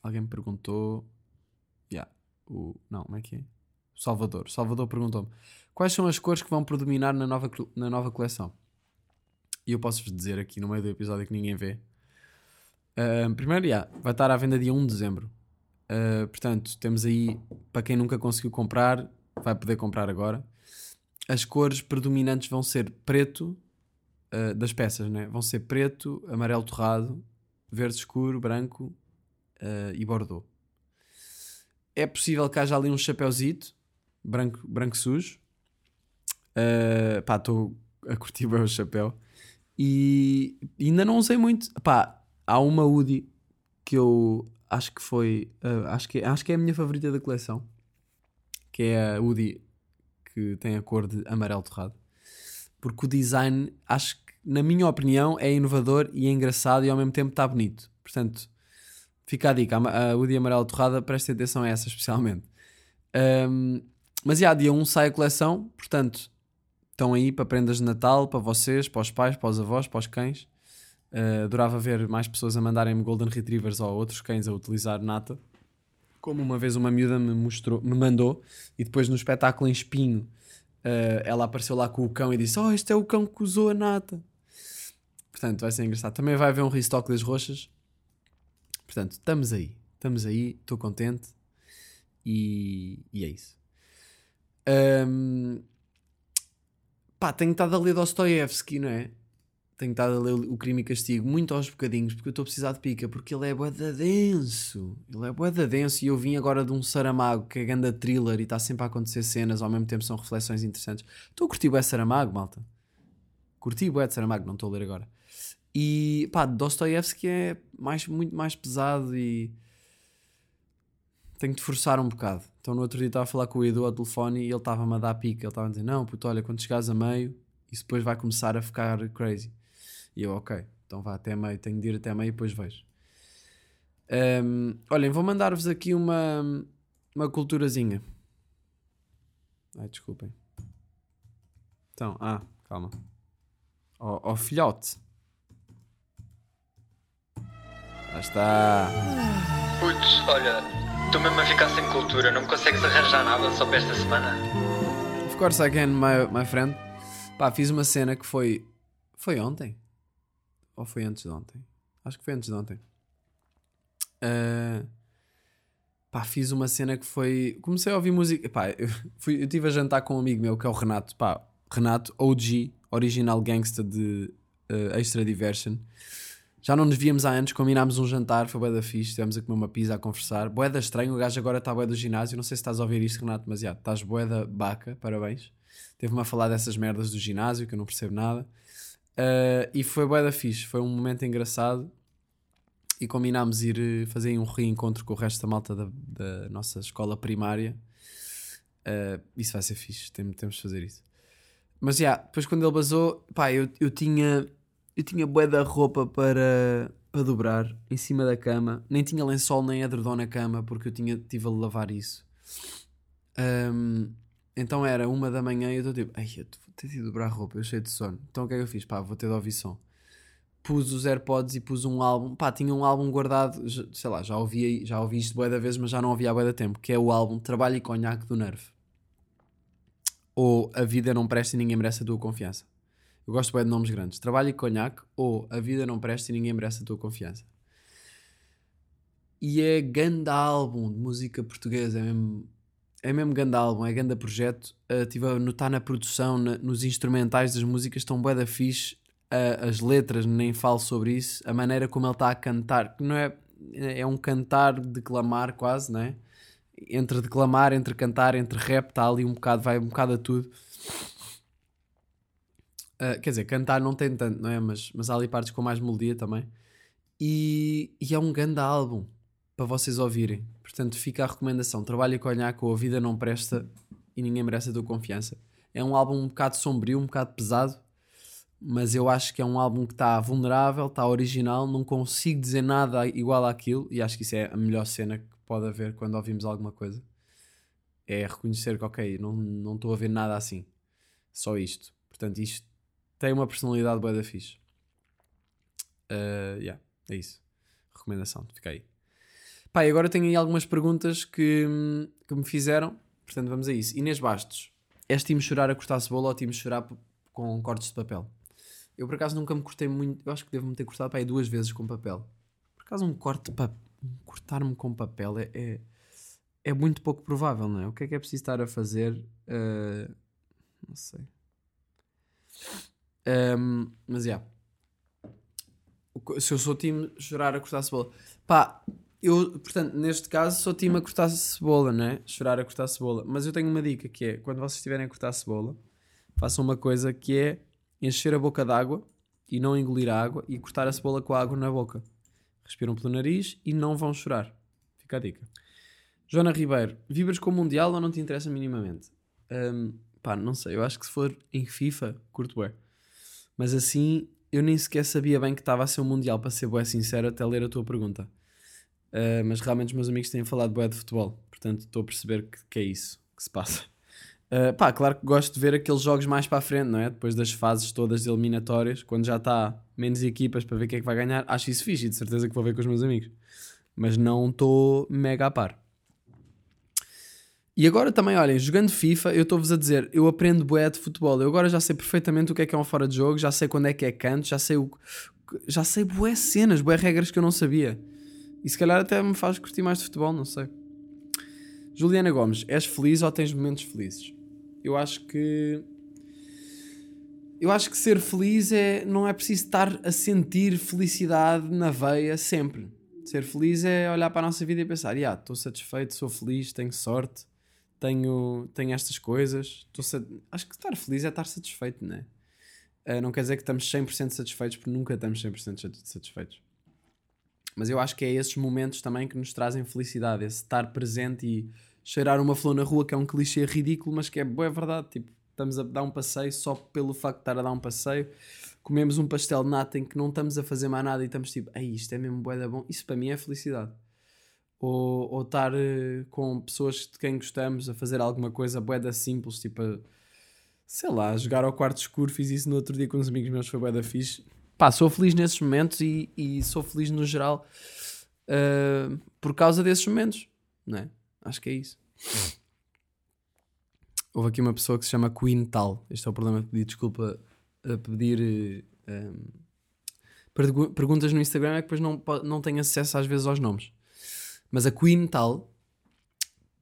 alguém me perguntou. Yeah, o, não, como é que é? Salvador. Salvador perguntou-me quais são as cores que vão predominar na nova, na nova coleção. E eu posso-vos dizer aqui no meio do episódio que ninguém vê. Uh, primeiro, yeah, vai estar à venda dia 1 de dezembro. Uh, portanto, temos aí, para quem nunca conseguiu comprar, vai poder comprar agora. As cores predominantes vão ser preto, uh, das peças, né? vão ser preto, amarelo torrado, verde escuro, branco uh, e bordô. É possível que haja ali um chapéuzito, branco, branco sujo. Uh, pá, estou a curtir bem o chapéu. E ainda não usei muito. Pá, há uma Udi que eu acho que foi. Uh, acho, que, acho que é a minha favorita da coleção. Que é a Udi que tem a cor de amarelo torrado. Porque o design, acho que, na minha opinião, é inovador e é engraçado e ao mesmo tempo está bonito. Portanto, fica a dica. A Udi amarelo torrada, prestem atenção a essa especialmente. Um, mas já, dia 1 sai a coleção, portanto, estão aí para prendas de Natal, para vocês, para os pais, para os avós, para os cães. Uh, adorava ver mais pessoas a mandarem-me Golden Retrievers ou outros cães a utilizar nata. Como uma vez uma miúda me mostrou, me mandou, e depois no espetáculo em Espinho, uh, ela apareceu lá com o cão e disse: Oh, este é o cão que usou a nata. Portanto, vai ser engraçado. Também vai haver um restock das roxas. Portanto, estamos aí. Estamos aí, estou contente. E, e é isso. Um, pá, tenho estado a ler Dostoevsky, não é? Tenho estado a ler O Crime e Castigo muito aos bocadinhos, porque eu estou a precisar de pica, porque ele é boeda denso. Ele é boeda denso e eu vim agora de um Saramago que é ganda thriller e está sempre a acontecer cenas, ao mesmo tempo são reflexões interessantes. Estou a curtir o Saramago, malta. Curti o de Saramago, não estou a ler agora. E pá, Dostoevsky é mais, muito mais pesado e tenho de forçar um bocado. Então no outro dia estava a falar com o Edu ao telefone e ele estava-me a dar pica. Ele estava a dizer: Não, puto, olha, quando chegares a meio, isso depois vai começar a ficar crazy. E eu, ok, então vá até meio, tenho de ir até meio e depois vejo. Um, olhem, vou mandar-vos aqui uma, uma culturazinha. Ai, desculpem. Então, ah, calma. Ó oh, oh, filhote. Lá está. Putz, olha, estou mesmo a ficar sem cultura, não me consegues arranjar nada só para esta semana? Of course I can, my, my friend. Pá, fiz uma cena que foi. Foi ontem? Ou foi antes de ontem? Acho que foi antes de ontem. Uh, pá, fiz uma cena que foi. Comecei a ouvir música. Pá, eu, fui, eu estive a jantar com um amigo meu que é o Renato. Pá, Renato, OG, original gangsta de uh, Extra Diversion. Já não nos víamos há anos, combinámos um jantar, foi bué da fixe, estivemos a comer uma pizza, a conversar. Bué da estranho, o gajo agora está bué do ginásio, não sei se estás a ouvir isto, Renato, mas já, estás bué da baca, parabéns. Teve-me a falar dessas merdas do ginásio, que eu não percebo nada. Uh, e foi bué da fixe, foi um momento engraçado. E combinámos ir eh, fazer um reencontro com o resto da malta da, da nossa escola primária. Uh, isso vai ser fixe, Tem, temos de fazer isso. Mas já, yeah, depois quando ele basou, pá, eu, eu tinha eu tinha bué da roupa para, para dobrar em cima da cama. Nem tinha lençol nem edredom na cama porque eu tinha, tive a lavar isso. Um, então era uma da manhã e eu estou tipo, ai, eu ter de dobrar roupa, eu cheio de sono. Então o que é que eu fiz? Pá, vou ter de ouvir som. Pus os AirPods e pus um álbum. Pá, tinha um álbum guardado, sei lá, já ouvi, já ouvi isto bué da vez, mas já não ouvi há bué da tempo, que é o álbum Trabalho e Conhaque do Nerve. Ou A Vida Não Presta e Ninguém Merece a Tua Confiança. Eu gosto bem de nomes grandes. Trabalho e conhaque ou A Vida Não Presta e Ninguém Merece a Tua Confiança. E é ganda álbum de música portuguesa. É mesmo, é mesmo ganda álbum, é ganda projeto. Uh, estive a notar na produção, na, nos instrumentais das músicas, estão bué da fixe. Uh, as letras, nem falo sobre isso. A maneira como ele está a cantar, que não é... É um cantar, declamar quase, né? Entre declamar, entre cantar, entre rap, está ali um bocado, vai um bocado a tudo. Uh, quer dizer, cantar não tem tanto, não é? Mas, mas há ali partes com mais melodia também. E, e é um grande álbum para vocês ouvirem. Portanto, fica a recomendação. Trabalha com Conhaque ou A Vida Não Presta e Ninguém Merece a Tua Confiança. É um álbum um bocado sombrio, um bocado pesado, mas eu acho que é um álbum que está vulnerável, está original, não consigo dizer nada igual àquilo e acho que isso é a melhor cena que pode haver quando ouvimos alguma coisa. É reconhecer que, ok, não estou a ver nada assim. Só isto. Portanto, isto tem uma personalidade boa da fixe. Uh, yeah, é isso. Recomendação, fica aí. Pá, e agora tenho aí algumas perguntas que, que me fizeram. Portanto, vamos a isso. Inês Bastos. És time chorar a cortar cebola ou time chorar com cortes de papel? Eu por acaso nunca me cortei muito. Eu acho que devo-me ter cortado pá, duas vezes com papel. Por acaso um corte pa... cortar-me com papel é, é, é, muito pouco provável, não é? O que é que é preciso estar a fazer? Uh, não sei. Um, mas já. Yeah. Se eu sou time chorar a cortar cebola. Pá, eu, portanto, neste caso sou time a cortar cebola, né? Chorar a cortar cebola. Mas eu tenho uma dica que é: quando vocês estiverem a cortar cebola, façam uma coisa que é encher a boca d'água e não engolir a água e cortar a cebola com a água na boca. Respiram pelo nariz e não vão chorar. Fica a dica. Joana Ribeiro, vibras com o Mundial ou não te interessa minimamente? Um, pá, não sei. Eu acho que se for em FIFA, curto bem. Mas assim, eu nem sequer sabia bem que estava a ser um Mundial, para ser bué sincero, até ler a tua pergunta. Uh, mas realmente os meus amigos têm falado bué de futebol, portanto estou a perceber que, que é isso que se passa. Uh, pá, claro que gosto de ver aqueles jogos mais para a frente, não é? Depois das fases todas eliminatórias, quando já está menos equipas para ver quem é que vai ganhar, acho isso fixe e de certeza que vou ver com os meus amigos. Mas não estou mega a par. E agora também, olhem, jogando FIFA, eu estou-vos a dizer, eu aprendo bué de futebol. Eu agora já sei perfeitamente o que é que é um fora de jogo, já sei quando é que é canto, já sei o já sei bué cenas, bué regras que eu não sabia. E se calhar até me faz curtir mais de futebol, não sei. Juliana Gomes, és feliz ou tens momentos felizes? Eu acho que eu acho que ser feliz é não é preciso estar a sentir felicidade na veia sempre. Ser feliz é olhar para a nossa vida e pensar, yeah, estou satisfeito, sou feliz, tenho sorte, tenho, tenho estas coisas. Estou Acho que estar feliz é estar satisfeito, não é? Uh, não quer dizer que estamos 100% satisfeitos, porque nunca estamos 100% satisfeitos. Mas eu acho que é esses momentos também que nos trazem felicidade, esse estar presente e cheirar uma flor na rua, que é um clichê ridículo, mas que é boa verdade. Tipo, estamos a dar um passeio só pelo facto de estar a dar um passeio. Comemos um pastel de nata em que não estamos a fazer mais nada e estamos tipo, ei, isto é mesmo boeda bom. Isso para mim é felicidade. Ou, ou estar uh, com pessoas de quem gostamos a fazer alguma coisa boeda simples, tipo. A, sei lá, jogar ao quarto escuro, fiz isso no outro dia com uns amigos meus, foi bué da fixe. Pá, sou feliz nesses momentos e, e sou feliz no geral uh, por causa desses momentos, não é? Acho que é isso. Houve aqui uma pessoa que se chama Queen Tal. Este é o problema de pedir desculpa a pedir um, ah, perguntas no Instagram é que depois não, não tenho acesso às vezes aos nomes. Mas a Queen Tal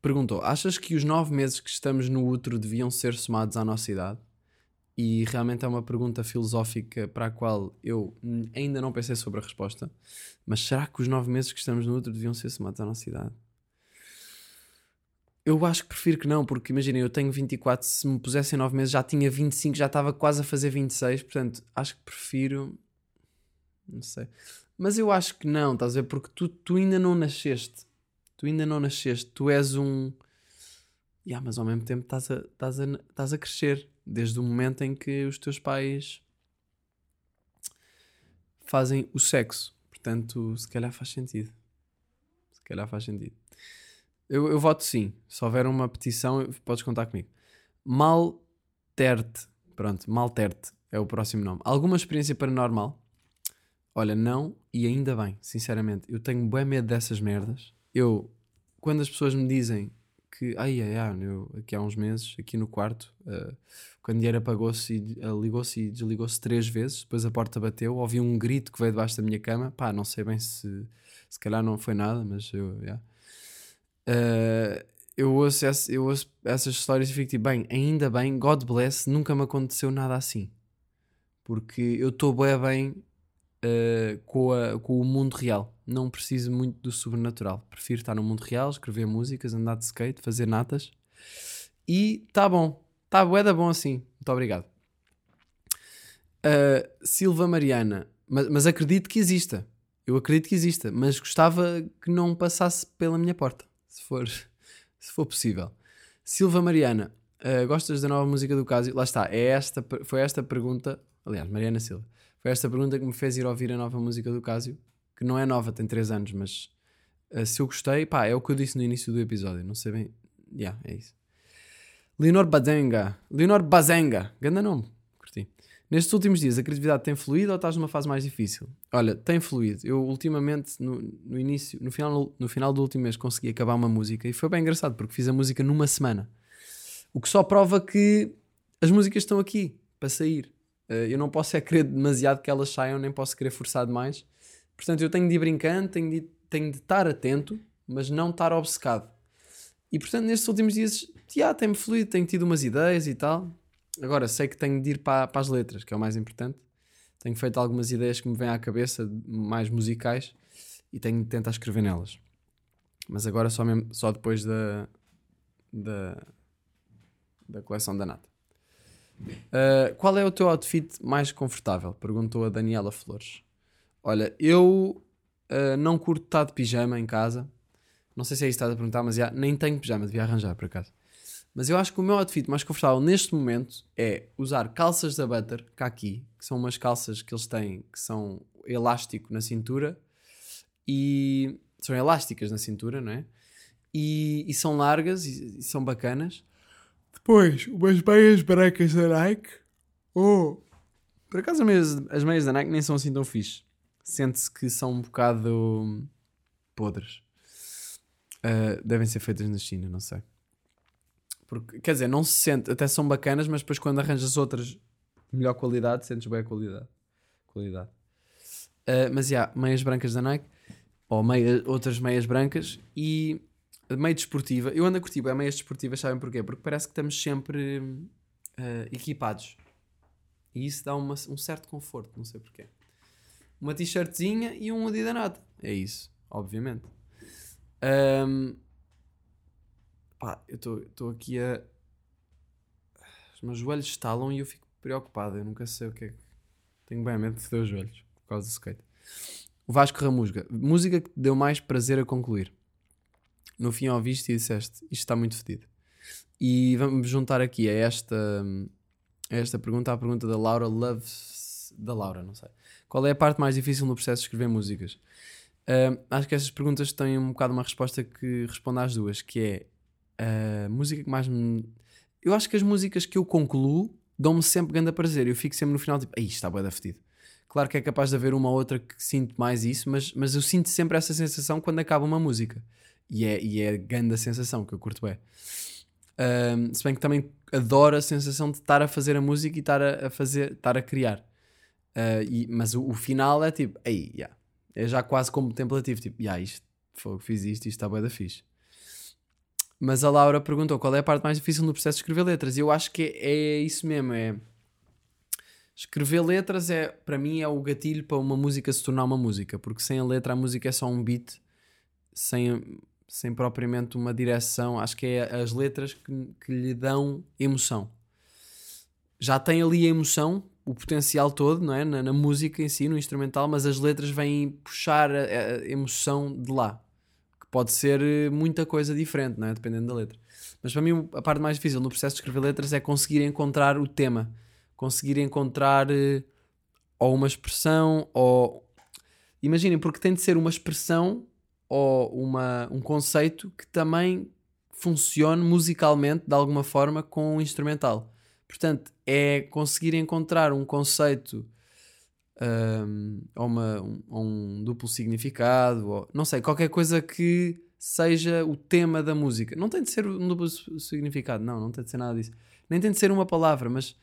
perguntou: Achas que os nove meses que estamos no útero deviam ser somados à nossa idade? E realmente é uma pergunta filosófica para a qual eu ainda não pensei sobre a resposta. Mas será que os nove meses que estamos no útero deviam ser somados à nossa idade? Eu acho que prefiro que não, porque imaginem, eu tenho 24, se me pusessem 9 meses já tinha 25, já estava quase a fazer 26, portanto acho que prefiro. Não sei. Mas eu acho que não, estás a ver? Porque tu, tu ainda não nasceste tu ainda não nasceste, tu és um. Yeah, mas ao mesmo tempo estás a, estás, a, estás a crescer desde o momento em que os teus pais fazem o sexo. Portanto, se calhar faz sentido. Se calhar faz sentido. Eu, eu voto sim. Se houver uma petição, podes contar comigo. Malterte. Pronto, Malterte é o próximo nome. Alguma experiência paranormal? Olha, não e ainda bem, sinceramente. Eu tenho bem medo dessas merdas eu, quando as pessoas me dizem que, ai, ai, ai, eu, aqui há uns meses, aqui no quarto, uh, quando dinheiro apagou-se e uh, ligou-se e desligou-se três vezes, depois a porta bateu, ouvi um grito que veio debaixo da minha cama, pá, não sei bem se, se calhar não foi nada, mas eu, yeah. uh, eu, ouço essa, eu ouço essas histórias e fico tipo, bem, ainda bem, God bless, nunca me aconteceu nada assim, porque eu estou bem bem uh, com, a, com o mundo real. Não preciso muito do sobrenatural. Prefiro estar no mundo real, escrever músicas, andar de skate, fazer natas. E tá bom. Tá bué da bom assim. Muito obrigado. Uh, Silva Mariana. Mas, mas acredito que exista. Eu acredito que exista. Mas gostava que não passasse pela minha porta. Se for, se for possível. Silva Mariana. Uh, gostas da nova música do Casio? Lá está. É esta, foi esta pergunta. Aliás, Mariana Silva foi esta pergunta que me fez ir ouvir a nova música do Casio, que não é nova, tem 3 anos, mas uh, se eu gostei, pá, é o que eu disse no início do episódio, não sei bem. Yeah, é isso. Leonor Bazenga. Leonor Bazenga. Ganda nome. Curti. Nestes últimos dias, a criatividade tem fluído ou estás numa fase mais difícil? Olha, tem fluído. Eu ultimamente, no, no início, no final, no final do último mês, consegui acabar uma música e foi bem engraçado porque fiz a música numa semana. O que só prova que as músicas estão aqui para sair. Uh, eu não posso é querer demasiado que elas saiam, nem posso querer forçar demais. Portanto, eu tenho de ir brincando, tenho de, tenho de estar atento, mas não estar obcecado. E portanto, nestes últimos dias, já tem-me fluído, tenho tido umas ideias e tal. Agora, sei que tenho de ir para, para as letras, que é o mais importante. Tenho feito algumas ideias que me vêm à cabeça, mais musicais, e tenho de tentar escrever nelas. Mas agora só, mesmo, só depois da, da, da coleção da Nata. Uh, qual é o teu outfit mais confortável? Perguntou a Daniela Flores. Olha, eu uh, não curto estar de pijama em casa. Não sei se é isso que estás a perguntar, mas já, nem tenho pijama, devia arranjar por acaso. Mas eu acho que o meu outfit mais confortável neste momento é usar calças da Butter, cá aqui, que são umas calças que eles têm que são elástico na cintura e são elásticas na cintura, não é? E, e são largas e, e são bacanas Depois, umas meias brancas da Nike. Oh! Por acaso as meias, as meias da Nike nem são assim tão fixe. Sente-se que são um bocado podres. Uh, devem ser feitas na China, não sei. Porque, quer dizer, não se sente, até são bacanas, mas depois quando arranjas outras de melhor qualidade, sentes bem a qualidade. qualidade. Uh, mas já, yeah, meias brancas da Nike, ou outras meias brancas e meia desportiva. Eu ando a curtir bem meias desportivas, sabem porquê? Porque parece que estamos sempre uh, equipados. E isso dá uma, um certo conforto, não sei porquê. Uma t-shirtzinha e um Adidas É isso, obviamente. Um, pá, eu estou aqui a. Os meus joelhos estalam e eu fico preocupado. Eu nunca sei o que é que. Tenho bem medo de foder os joelhos por causa do skate. O Vasco Ramusga. Música que deu mais prazer a concluir. No fim ouviste e disseste: Isto está muito fedido. E vamos juntar aqui a esta, a esta pergunta à pergunta da Laura Loves. Da Laura, não sei. Qual é a parte mais difícil no processo de escrever músicas? Uh, acho que essas perguntas têm um bocado uma resposta que responde às duas, que é a música que mais me. Eu acho que as músicas que eu concluo dão-me sempre grande prazer. Eu fico sempre no final tipo, aí está bem da fedido. Claro que é capaz de haver uma outra que sinto mais isso, mas, mas eu sinto sempre essa sensação quando acaba uma música. E é, e é a grande sensação que eu curto bem. Um, se bem que também adoro a sensação de estar a fazer a música e estar a, a fazer, estar a criar. Uh, e, mas o, o, final é tipo, aí, yeah. é já quase contemplativo, tipo, yeah, isto, foi, fiz isto, isto está bem da fixe. Mas a Laura perguntou qual é a parte mais difícil no processo de escrever letras. E eu acho que é, é isso mesmo, é escrever letras é para mim é o gatilho para uma música se tornar uma música, porque sem a letra a música é só um beat, sem, sem propriamente uma direção. Acho que é as letras que, que lhe dão emoção. Já tem ali a emoção, o potencial todo, não é? Na, na, música em si, no instrumental, mas as letras vêm puxar a, a, emoção de lá. Que pode ser eh, muita coisa diferente, não é? Dependendo da letra. Mas para mim, a parte mais difícil no processo de escrever letras é conseguir encontrar o tema, conseguir encontrar uh, ou uma expressão, ou. Imaginem, porque tem de ser uma expressão ou uma, um conceito que também funcione musicalmente de alguma forma com o instrumental. Portanto, é conseguir encontrar um conceito um, ou, uma, um, um duplo significado, ou não sei, qualquer coisa que seja o tema da música. Não tem de ser um duplo significado, não, não tem de ser nada disso. Nem tem de ser uma palavra, mas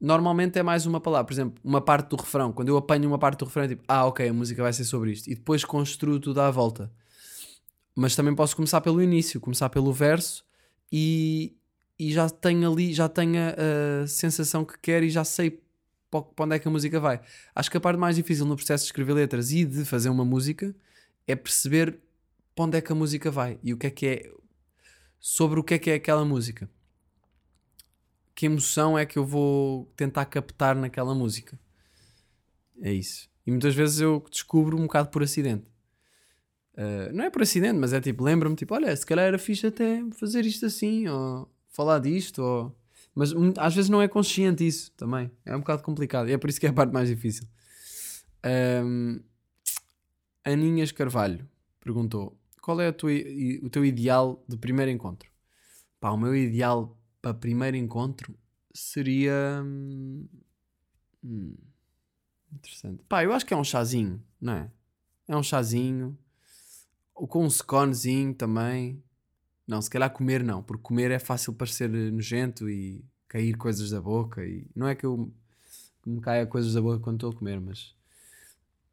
normalmente é mais uma palavra. Por exemplo, uma parte do refrão. Quando eu apanho uma parte do refrão, é tipo, ah, ok, a música vai ser sobre isto. E depois construo tudo à volta. Mas também posso começar pelo início, começar pelo verso e, e já tenho ali, já tenho a, a sensação que quero e já sei para onde é que a música vai. Acho que a parte mais difícil no processo de escrever letras e de fazer uma música é perceber para onde é que a música vai e o que é que é sobre o que é que é aquela música. Que emoção é que eu vou tentar captar naquela música? É isso. E muitas vezes eu descubro um bocado por acidente. Uh, não é por acidente, mas é tipo, lembra-me, tipo, olha, se calhar era fixe até fazer isto assim, ou falar disto, ou... mas às vezes não é consciente isso também. É um bocado complicado. E é por isso que é a parte mais difícil. Um, Aninhas Carvalho perguntou: qual é tua, o teu ideal de primeiro encontro? Pá, o meu ideal para primeiro encontro seria. Hum, interessante. Pá, eu acho que é um chazinho, não é? É um chazinho. Com um sconezinho também. Não, se calhar comer não, porque comer é fácil parecer nojento e cair coisas da boca. E não é que eu me caia coisas da boca quando estou a comer, mas.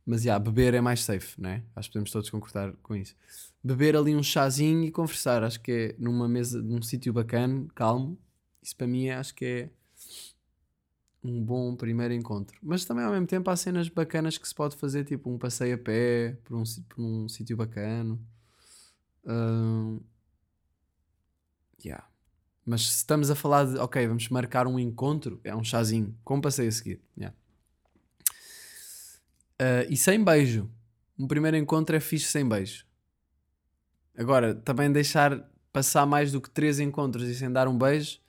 Mas já, yeah, beber é mais safe, não é? Acho que podemos todos concordar com isso. Beber ali um chazinho e conversar, acho que é numa mesa, num sítio bacana, calmo. Isso para mim é, acho que é um bom primeiro encontro. Mas também ao mesmo tempo há cenas bacanas que se pode fazer, tipo um passeio a pé por um, por um sítio bacana. Uh, Yeah. Mas se estamos a falar de, ok, vamos marcar um encontro, é um chazinho, com passeio a seguir. Yeah. Uh, e sem beijo. Um primeiro encontro é fixe sem beijo. Agora, também deixar passar mais do que três encontros e sem dar um beijo,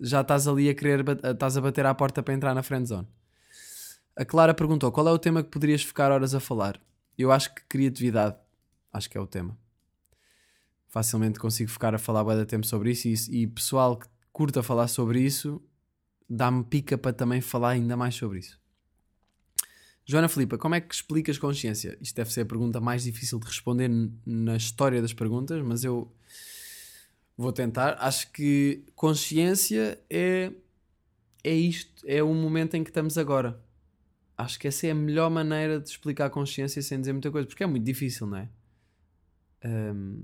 já estás ali a querer, estás a bater à porta para entrar na friendzone. A Clara perguntou qual é o tema que poderias ficar horas a falar. Eu acho que criatividade, acho que é o tema facilmente consigo ficar a falar bem tempo sobre isso e, e pessoal que, curto a falar sobre isso, dá-me pica para também falar ainda mais sobre isso. Joana Filipa, como é que explicas consciência? Isto deve ser a pergunta mais difícil de responder na história das perguntas, mas eu vou tentar. Acho que consciência é, é isto, é o momento em que estamos agora. Acho que essa é a melhor maneira de explicar consciência sem dizer muita coisa, porque é muito difícil, não é? Um,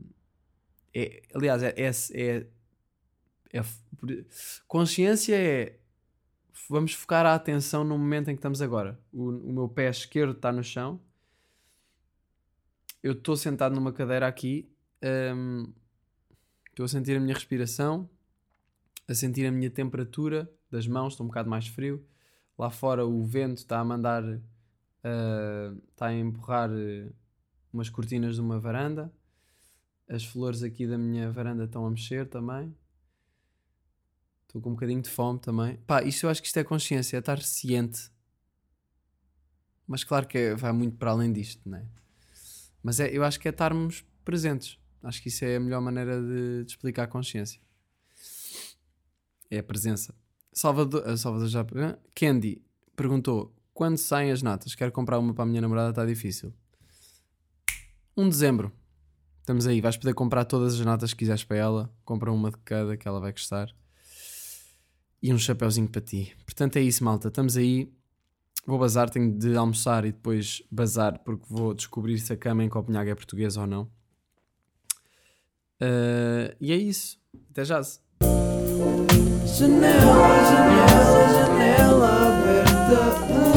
é aliás, é, é, é, é consciência é vamos focar a atenção no momento em que estamos agora. O, o meu pé esquerdo está no chão. Eu estou sentado numa cadeira aqui. Um, estou a sentir a minha respiração, a sentir a minha temperatura das mãos. Estou um bocado mais frio. Lá fora o vento está a mandar, uh, está a empurrar uh, umas cortinas de uma varanda. As flores aqui da minha varanda estão a mexer também. Estou com um bocadinho de fome também. Pá, isso eu acho que isto é consciência, é estar ciente. Mas claro que é, vai muito para além disto, não é? Mas é, eu acho que é estarmos presentes. Acho que isso é a melhor maneira de, de explicar a consciência. É a presença. Salvador, uh, Salvador já. Candy perguntou: quando saem as natas? Quero comprar uma para a minha namorada, está difícil. 1 dezembro. Estamos aí, vais poder comprar todas as natas que quiseres para ela. Compra uma de cada que ela vai gostar e um chapéuzinho para ti. Portanto, é isso, malta. Estamos aí. Vou bazar, tenho de almoçar e depois bazar, porque vou descobrir se a cama em Copenhague é portuguesa ou não. Uh, e é isso. Até já. Janela, janela, janela aberta.